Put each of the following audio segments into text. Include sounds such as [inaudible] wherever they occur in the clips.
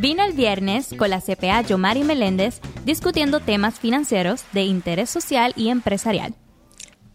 Vino el viernes con la CPA Yomari Meléndez discutiendo temas financieros de interés social y empresarial.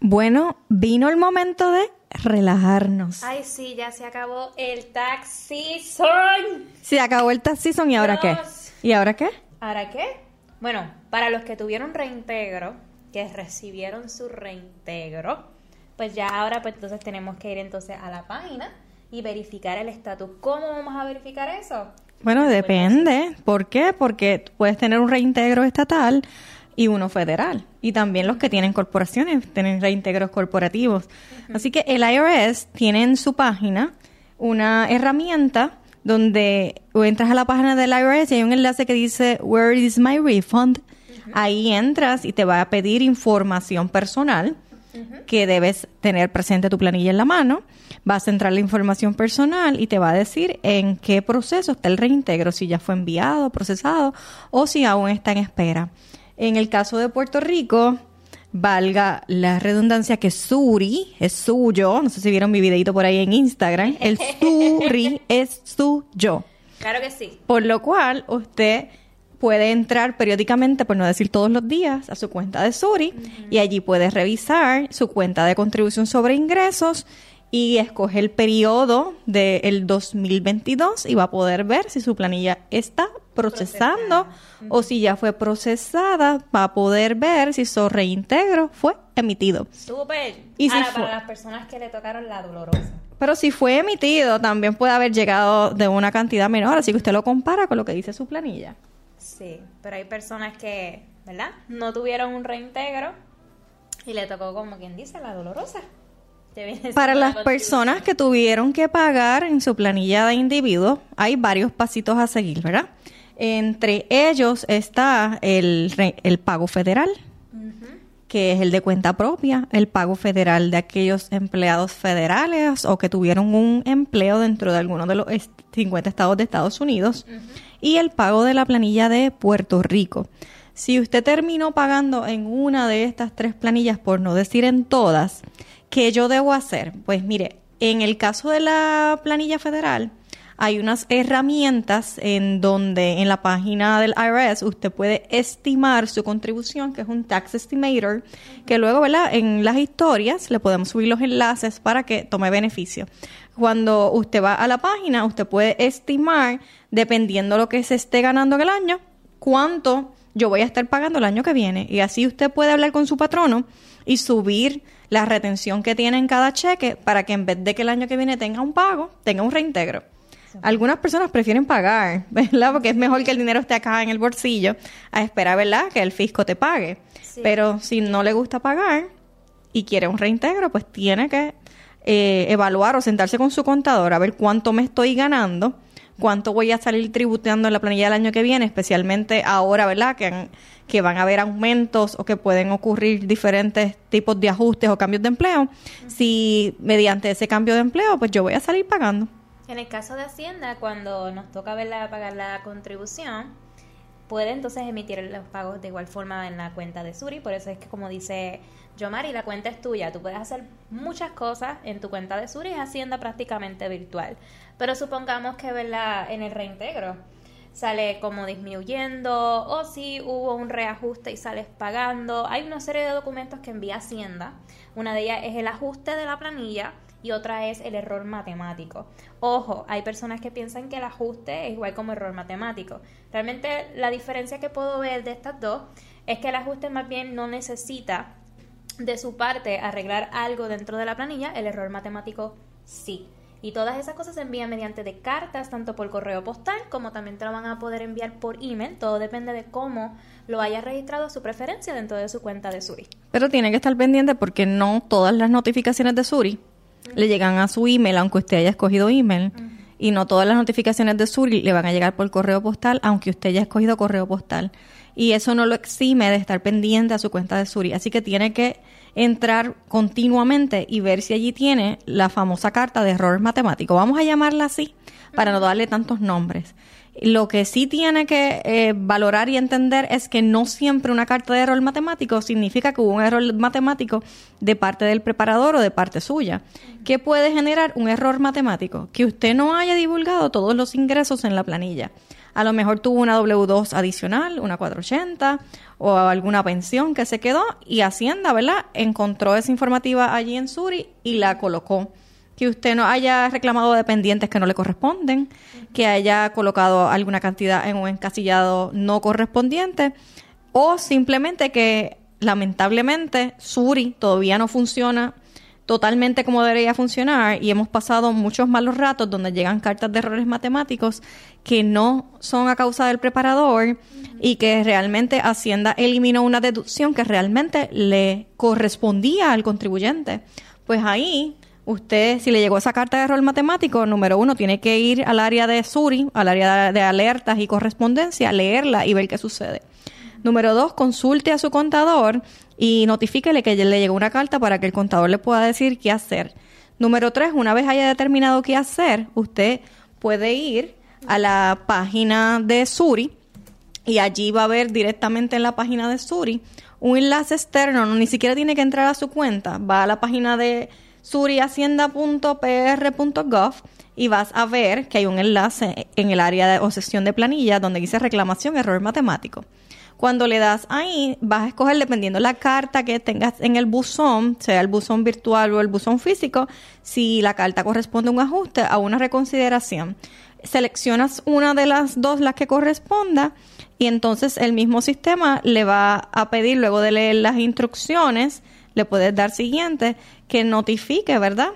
Bueno, vino el momento de relajarnos. Ay, sí, ya se acabó el tax season. Se acabó el tax season y ahora qué? ¿Y ahora qué? ¿Ahora qué? Bueno, para los que tuvieron reintegro, que recibieron su reintegro, pues ya ahora pues entonces tenemos que ir entonces a la página y verificar el estatus. ¿Cómo vamos a verificar eso? Bueno, depende. ¿Por qué? Porque puedes tener un reintegro estatal y uno federal. Y también los que tienen corporaciones tienen reintegros corporativos. Así que el IRS tiene en su página una herramienta donde entras a la página del IRS y hay un enlace que dice Where is my refund? Ahí entras y te va a pedir información personal que debes tener presente tu planilla en la mano. Vas a entrar la información personal y te va a decir en qué proceso está el reintegro, si ya fue enviado, procesado o si aún está en espera. En el caso de Puerto Rico, valga la redundancia que Suri es suyo. No sé si vieron mi videito por ahí en Instagram. El [laughs] Suri es suyo. Claro que sí. Por lo cual, usted puede entrar periódicamente, por no decir todos los días, a su cuenta de Suri y allí puede revisar su cuenta de contribución sobre ingresos y escoge el periodo del 2022 y va a poder ver si su planilla está procesando o si ya fue procesada, va a poder ver si su reintegro fue emitido. Súper. Y Ahora, para las personas que le tocaron la dolorosa. Pero si fue emitido, también puede haber llegado de una cantidad menor, así que usted lo compara con lo que dice su planilla. Sí, pero hay personas que, ¿verdad? No tuvieron un reintegro y le tocó, como quien dice, la dolorosa. Para las personas que tuvieron que pagar en su planilla de individuo, hay varios pasitos a seguir, ¿verdad? Entre ellos está el, el pago federal, que es el de cuenta propia, el pago federal de aquellos empleados federales o que tuvieron un empleo dentro de alguno de los 50 estados de Estados Unidos y el pago de la planilla de Puerto Rico. Si usted terminó pagando en una de estas tres planillas, por no decir en todas, ¿qué yo debo hacer? Pues mire, en el caso de la planilla federal, hay unas herramientas en donde en la página del IRS usted puede estimar su contribución, que es un tax estimator, que luego, ¿verdad? En las historias le podemos subir los enlaces para que tome beneficio. Cuando usted va a la página, usted puede estimar, dependiendo lo que se esté ganando en el año, cuánto yo voy a estar pagando el año que viene. Y así usted puede hablar con su patrono y subir la retención que tiene en cada cheque para que en vez de que el año que viene tenga un pago, tenga un reintegro. Algunas personas prefieren pagar, [laughs] ¿verdad? Porque es mejor que el dinero esté acá en el bolsillo a esperar, ¿verdad? Que el fisco te pague. Pero si no le gusta pagar y quiere un reintegro, pues tiene que eh, evaluar o sentarse con su contador a ver cuánto me estoy ganando, cuánto voy a salir tributando en la planilla del año que viene, especialmente ahora, ¿verdad? Que, que van a haber aumentos o que pueden ocurrir diferentes tipos de ajustes o cambios de empleo. Si mediante ese cambio de empleo, pues yo voy a salir pagando. En el caso de Hacienda, cuando nos toca verla, pagar la contribución, puede entonces emitir los pagos de igual forma en la cuenta de Suri. Por eso es que, como dice Yomari, la cuenta es tuya. Tú puedes hacer muchas cosas en tu cuenta de Suri. Es Hacienda prácticamente virtual. Pero supongamos que en el reintegro sale como disminuyendo o si hubo un reajuste y sales pagando. Hay una serie de documentos que envía Hacienda. Una de ellas es el ajuste de la planilla y otra es el error matemático. Ojo, hay personas que piensan que el ajuste es igual como error matemático. Realmente la diferencia que puedo ver de estas dos es que el ajuste más bien no necesita de su parte arreglar algo dentro de la planilla, el error matemático sí. Y todas esas cosas se envían mediante de cartas, tanto por correo postal como también te lo van a poder enviar por email. Todo depende de cómo lo haya registrado a su preferencia dentro de su cuenta de Suri. Pero tiene que estar pendiente porque no todas las notificaciones de Suri le llegan a su email, aunque usted haya escogido email. Y no todas las notificaciones de Suri le van a llegar por correo postal, aunque usted haya escogido correo postal. Y eso no lo exime de estar pendiente a su cuenta de Suri. Así que tiene que entrar continuamente y ver si allí tiene la famosa carta de errores matemáticos. Vamos a llamarla así para no darle tantos nombres. Lo que sí tiene que eh, valorar y entender es que no siempre una carta de error matemático significa que hubo un error matemático de parte del preparador o de parte suya. ¿Qué puede generar un error matemático? Que usted no haya divulgado todos los ingresos en la planilla. A lo mejor tuvo una W2 adicional, una 480 o alguna pensión que se quedó y Hacienda, ¿verdad? Encontró esa informativa allí en Suri y la colocó. Que usted no haya reclamado dependientes que no le corresponden, que haya colocado alguna cantidad en un encasillado no correspondiente o simplemente que lamentablemente Suri todavía no funciona totalmente como debería funcionar y hemos pasado muchos malos ratos donde llegan cartas de errores matemáticos que no son a causa del preparador y que realmente Hacienda eliminó una deducción que realmente le correspondía al contribuyente. Pues ahí usted, si le llegó esa carta de error matemático, número uno, tiene que ir al área de SURI, al área de alertas y correspondencia, leerla y ver qué sucede. Número dos, consulte a su contador y notifíquele que le llegó una carta para que el contador le pueda decir qué hacer. Número tres, una vez haya determinado qué hacer, usted puede ir a la página de Suri y allí va a ver directamente en la página de Suri un enlace externo, no, ni siquiera tiene que entrar a su cuenta, va a la página de surihacienda.pr.gov y vas a ver que hay un enlace en el área de, o sesión de planilla donde dice reclamación error matemático. Cuando le das ahí, vas a escoger dependiendo la carta que tengas en el buzón, sea el buzón virtual o el buzón físico, si la carta corresponde a un ajuste, a una reconsideración. Seleccionas una de las dos, las que corresponda, y entonces el mismo sistema le va a pedir, luego de leer las instrucciones, le puedes dar siguiente, que notifique, ¿verdad?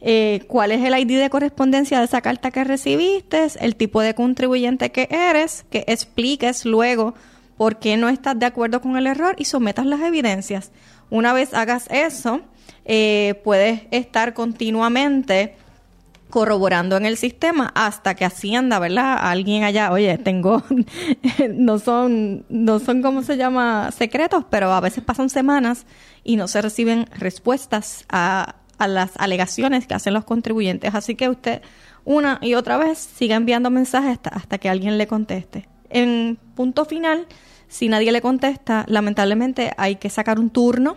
Eh, cuál es el ID de correspondencia de esa carta que recibiste, el tipo de contribuyente que eres, que expliques luego por qué no estás de acuerdo con el error y sometas las evidencias. Una vez hagas eso, eh, puedes estar continuamente corroborando en el sistema hasta que Hacienda, ¿verdad? Alguien allá, oye, tengo, [laughs] no son, no son, ¿cómo se llama? Secretos, pero a veces pasan semanas y no se reciben respuestas a, a las alegaciones que hacen los contribuyentes. Así que usted una y otra vez siga enviando mensajes hasta que alguien le conteste. En punto final, si nadie le contesta, lamentablemente hay que sacar un turno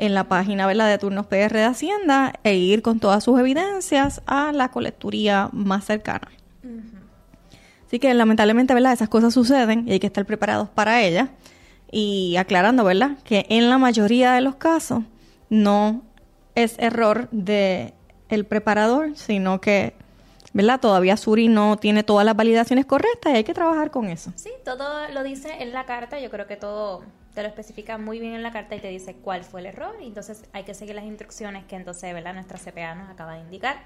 en la página de turnos PR de Hacienda e ir con todas sus evidencias a la colecturía más cercana. Así que lamentablemente, ¿verdad? Esas cosas suceden y hay que estar preparados para ellas. Y aclarando, ¿verdad? Que en la mayoría de los casos no es error de el preparador, sino que ¿verdad? Todavía Suri no tiene todas las validaciones correctas y hay que trabajar con eso. Sí, todo lo dice en la carta, yo creo que todo te lo especifica muy bien en la carta y te dice cuál fue el error y entonces hay que seguir las instrucciones que entonces, ¿verdad? Nuestra CPA nos acaba de indicar.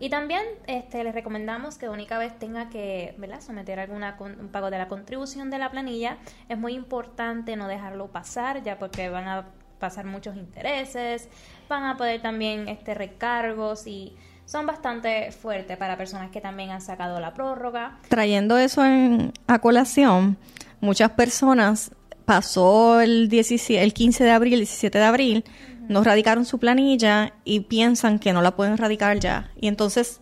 Y también este, les recomendamos que única vez tenga que ¿verdad? someter alguna un pago de la contribución de la planilla, es muy importante no dejarlo pasar ya porque van a pasar muchos intereses, van a poder también este recargos y son bastante fuertes para personas que también han sacado la prórroga. Trayendo eso en, a colación, muchas personas pasó el, 17, el 15 de abril, el 17 de abril, no radicaron su planilla y piensan que no la pueden radicar ya. Y entonces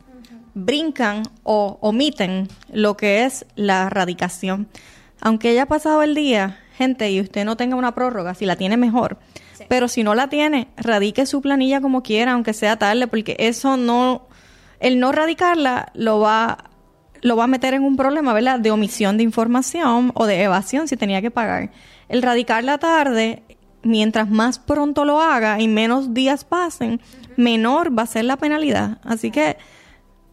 brincan o omiten lo que es la radicación. Aunque haya pasado el día, gente, y usted no tenga una prórroga, si la tiene mejor, pero si no la tiene, radique su planilla como quiera, aunque sea tarde, porque eso no, el no radicarla lo va, lo va a meter en un problema, ¿verdad? De omisión de información o de evasión si tenía que pagar. El radicarla tarde, mientras más pronto lo haga y menos días pasen, menor va a ser la penalidad. Así que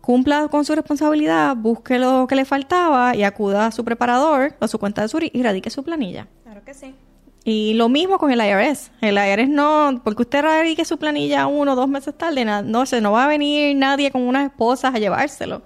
cumpla con su responsabilidad, busque lo que le faltaba y acuda a su preparador, a su cuenta de Suri y radique su planilla. Claro que sí. Y lo mismo con el IRS. El IRS no, porque usted radique su planilla uno o dos meses tarde, no se no va a venir nadie con unas esposas a llevárselo.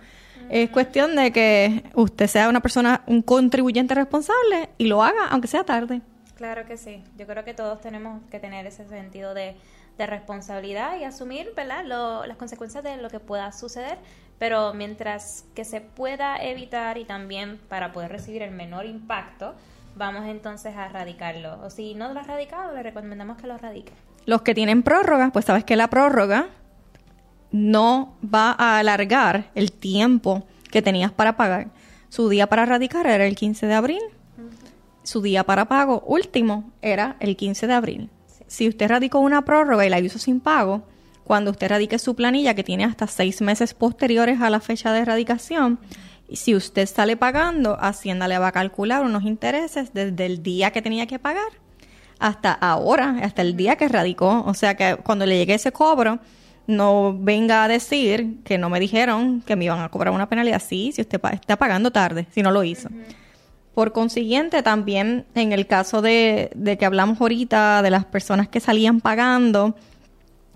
Es cuestión de que usted sea una persona, un contribuyente responsable y lo haga, aunque sea tarde. Claro que sí. Yo creo que todos tenemos que tener ese sentido de, responsabilidad y asumir ¿verdad? las consecuencias de lo que pueda suceder, pero mientras que se pueda evitar y también para poder recibir el menor impacto, vamos entonces a radicarlo. O si no lo has radicado, le recomendamos que lo radique. Los que tienen prórroga, pues sabes que la prórroga no va a alargar el tiempo que tenías para pagar. Su día para radicar era el 15 de abril. Su día para pago último era el 15 de abril. Si usted radicó una prórroga y la hizo sin pago, cuando usted radique su planilla, que tiene hasta seis meses posteriores a la fecha de erradicación, Y si usted sale pagando, Hacienda le va a calcular unos intereses desde el día que tenía que pagar hasta ahora, hasta el día que radicó. O sea que cuando le llegue ese cobro, no venga a decir que no me dijeron que me iban a cobrar una penalidad. Sí, si usted está pagando tarde, si no lo hizo. Por consiguiente, también en el caso de, de que hablamos ahorita de las personas que salían pagando,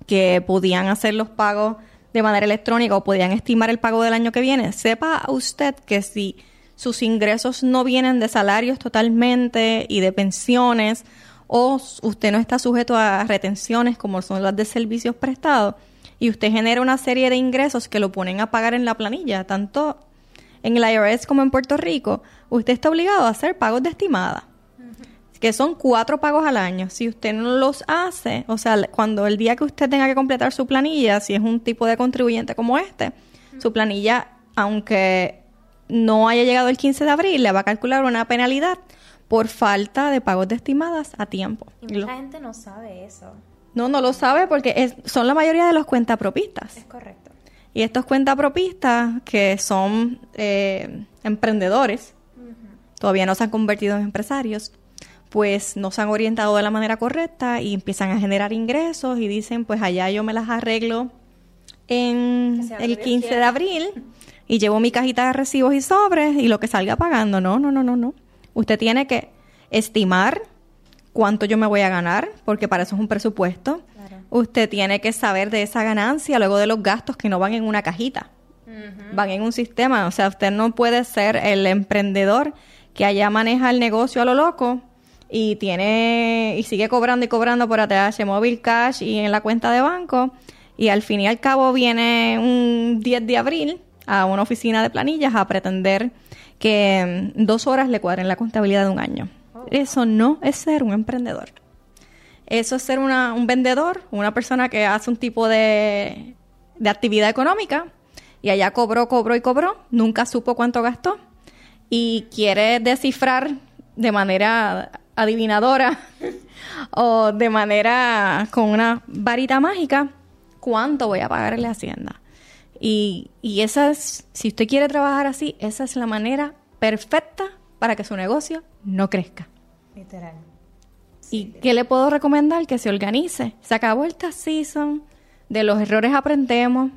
que podían hacer los pagos de manera electrónica o podían estimar el pago del año que viene, sepa usted que si sus ingresos no vienen de salarios totalmente y de pensiones o usted no está sujeto a retenciones como son las de servicios prestados y usted genera una serie de ingresos que lo ponen a pagar en la planilla, tanto en el IRS como en Puerto Rico, usted está obligado a hacer pagos de estimada que son cuatro pagos al año. Si usted no los hace, o sea, cuando el día que usted tenga que completar su planilla, si es un tipo de contribuyente como este, su planilla, aunque no haya llegado el 15 de abril, le va a calcular una penalidad por falta de pagos de estimadas a tiempo. Y mucha gente no sabe eso. No, no lo sabe porque es, son la mayoría de los cuentapropistas. Es correcto. Y estos cuentapropistas que son eh, emprendedores, todavía no se han convertido en empresarios, pues no se han orientado de la manera correcta y empiezan a generar ingresos y dicen, pues allá yo me las arreglo en el 15 de abril y llevo mi cajita de recibos y sobres y lo que salga pagando. No, no, no, no, no. Usted tiene que estimar cuánto yo me voy a ganar, porque para eso es un presupuesto. Usted tiene que saber de esa ganancia luego de los gastos que no van en una cajita, van en un sistema. O sea, usted no puede ser el emprendedor que allá maneja el negocio a lo loco y tiene y sigue cobrando y cobrando por ATH móvil cash y en la cuenta de banco y al fin y al cabo viene un 10 de abril a una oficina de planillas a pretender que dos horas le cuadren la contabilidad de un año. Eso no es ser un emprendedor. Eso es ser un vendedor, una persona que hace un tipo de, de actividad económica y allá cobró, cobró y cobró, nunca supo cuánto gastó y quiere descifrar de manera adivinadora [laughs] o de manera con una varita mágica, ¿cuánto voy a pagarle a Hacienda? Y, y esa es, si usted quiere trabajar así, esa es la manera perfecta para que su negocio no crezca. Literal. ¿Y qué le puedo recomendar? Que se organice. Se acabó el tax season, de los errores aprendemos.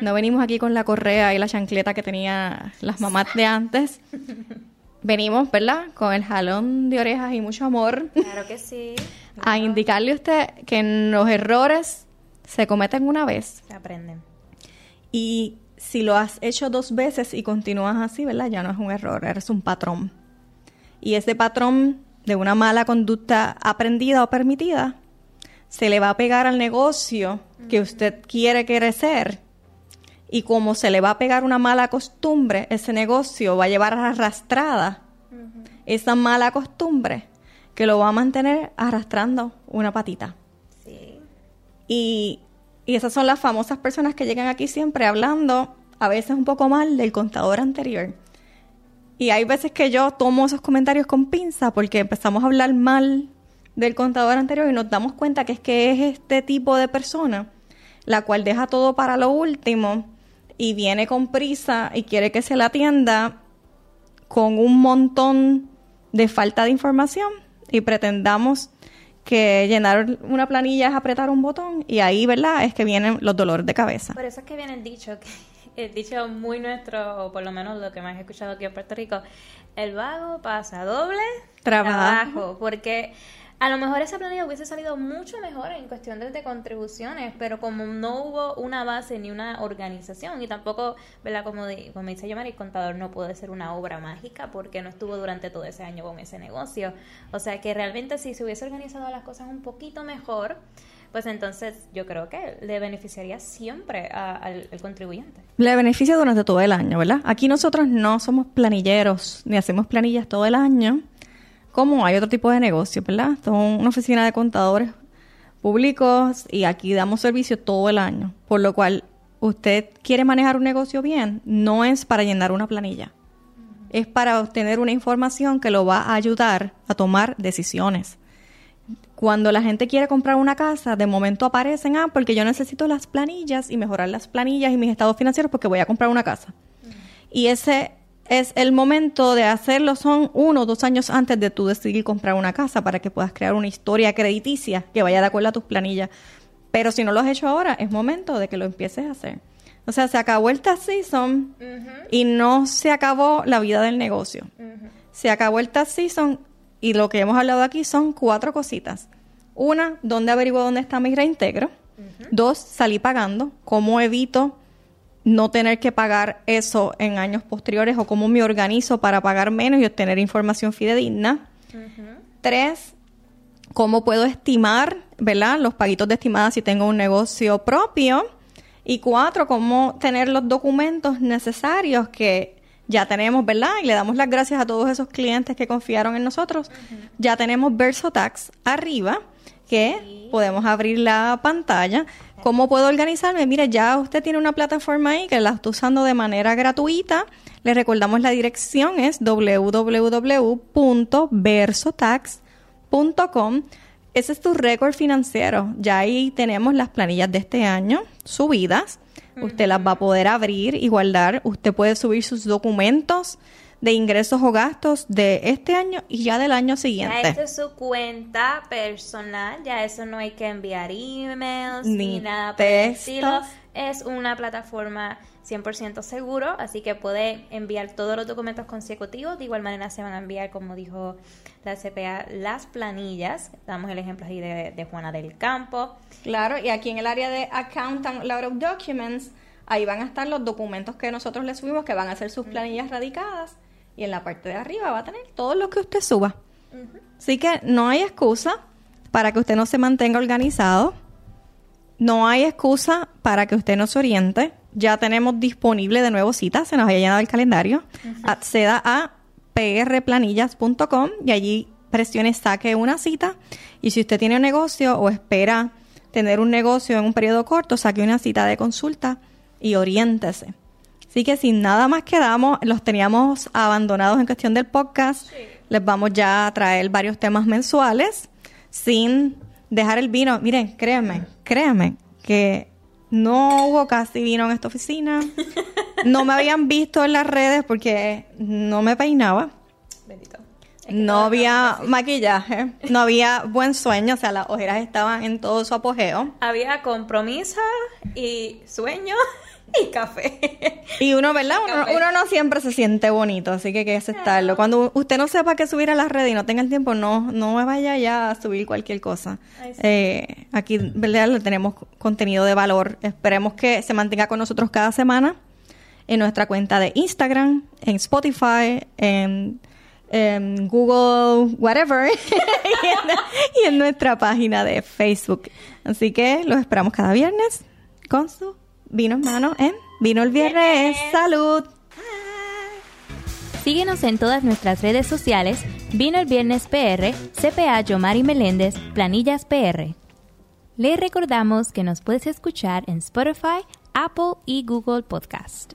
No venimos aquí con la correa y la chancleta que tenía las mamás de antes. [laughs] venimos, ¿verdad? Con el jalón de orejas y mucho amor. Claro que sí. [laughs] a indicarle a usted que los errores se cometen una vez. Se aprenden. Y si lo has hecho dos veces y continúas así, ¿verdad? Ya no es un error, eres un patrón. Y ese patrón de una mala conducta aprendida o permitida se le va a pegar al negocio que usted quiere crecer y como se le va a pegar una mala costumbre, ese negocio va a llevar arrastrada esa mala costumbre que lo va a mantener arrastrando una patita. Sí. Y, y esas son las famosas personas que llegan aquí siempre hablando a veces un poco mal del contador anterior. Y hay veces que yo tomo esos comentarios con pinza porque empezamos a hablar mal del contador anterior y nos damos cuenta que es que es este tipo de persona la cual deja todo para lo último y viene con prisa y quiere que se la atienda con un montón de falta de información y pretendamos que llenar una planilla es apretar un botón y ahí, ¿verdad? Es que vienen los dolores de cabeza. Por eso es que viene el dicho, que el dicho muy nuestro, o por lo menos lo que más he escuchado aquí en Puerto Rico, el vago pasa doble trabajo porque a lo mejor esa planilla hubiese salido mucho mejor en cuestión de, contribuciones, pero como no hubo una base ni una organización y tampoco, ¿verdad? Como, como dice Yomar, el contador no puede ser una obra mágica porque no estuvo durante todo ese año con ese negocio. O sea que realmente si se hubiese organizado las cosas un poquito mejor, pues entonces yo creo que le beneficiaría siempre al, al, contribuyente. Le beneficia durante todo el año, ¿verdad? Aquí nosotros no somos planilleros ni hacemos planillas todo el año como hay otro tipo de negocio, ¿verdad? Son una oficina de contadores públicos y aquí damos servicio todo el año, por lo cual usted quiere manejar un negocio bien, no es para llenar una planilla, es para obtener una información que lo va a ayudar a tomar decisiones. Cuando la gente quiere comprar una casa, de momento aparecen, ah, porque yo necesito las planillas y mejorar las planillas y mis estados financieros porque voy a comprar una casa. Y ese es el momento de hacerlo, son uno o dos años antes de tú decidir comprar una casa para que puedas crear una historia crediticia que vaya de acuerdo a tus planillas. Pero si no lo has hecho ahora, es momento de que lo empieces a hacer. O sea, se acabó el tax season y no se acabó la vida del negocio. Se acabó el tax season y lo que hemos hablado aquí son cuatro cositas. Una, ¿dónde averiguo dónde está mi reintegro? Dos, salí pagando. ¿Cómo evito no tener que pagar eso en años posteriores o cómo me organizo para pagar menos y obtener información fidedigna? Tres, ¿cómo puedo estimar, ¿verdad? Los paguitos de estimada si tengo un negocio propio. Y cuatro, cómo tener los documentos necesarios que ya tenemos, ¿verdad? Y le damos las gracias a todos esos clientes que confiaron en nosotros. Ya tenemos VersoTax arriba que podemos abrir la pantalla. ¿Cómo puedo organizarme? Mire, ya usted tiene una plataforma ahí que la está usando de manera gratuita. Le recordamos la dirección es www.versotax.com. Ese es tu récord financiero. Ya ahí tenemos las planillas de este año subidas. Usted las va a poder abrir y guardar. Usted puede subir sus documentos de ingresos o gastos de este año y ya del año siguiente. Ya esta es su cuenta personal, ya eso no hay que enviar emails ni, nada por el estilo. Es una plataforma 100% seguro, así que puede enviar todos los documentos consecutivos. De igual manera se van a enviar, como dijo la CPA, las planillas. Damos el ejemplo ahí de, Juana del Campo. Claro, y aquí en el área de Account and Lot of Documents, ahí van a estar los documentos que nosotros le subimos, que van a ser sus planillas radicadas y en la parte de arriba va a tener todo lo que usted suba. Así que no hay excusa para que usted no se mantenga organizado. No hay excusa para que usted no se oriente. Ya tenemos disponible de nuevo citas, se nos haya llenado el calendario. Acceda a prplanillas.com y allí presione saque una cita. Y si usted tiene un negocio o espera tener un negocio en un periodo corto, saque una cita de consulta y oriéntese. Así que sin nada más quedamos, los teníamos abandonados en cuestión del podcast. Les vamos ya a traer varios temas mensuales sin dejar el vino. Miren, créanme, créanme que no hubo casi vino en esta oficina. No me habían visto en las redes porque no me peinaba. no había maquillaje, no había buen sueño, o sea, las ojeras estaban en todo su apogeo. Había compromiso y sueño [laughs] y café. Y uno, ¿verdad? Uno, no siempre se siente bonito, así que hay que aceptarlo. Cuando usted no sepa qué subir a las redes y no tenga el tiempo, no, no vaya ya a subir cualquier cosa. Eh, aquí, ¿verdad? Le tenemos contenido de valor. Esperemos que se mantenga con nosotros cada semana en nuestra cuenta de Instagram, en Spotify, en, Google, whatever, [laughs] y, en, nuestra página de Facebook. Así que los esperamos cada viernes con su vino en mano en Vino el Viernes. ¡Salud! Síguenos en todas nuestras redes sociales, Vino el Viernes PR, CPA Yomari Meléndez, Planillas PR. Le recordamos que nos puedes escuchar en Spotify, Apple y Google Podcast.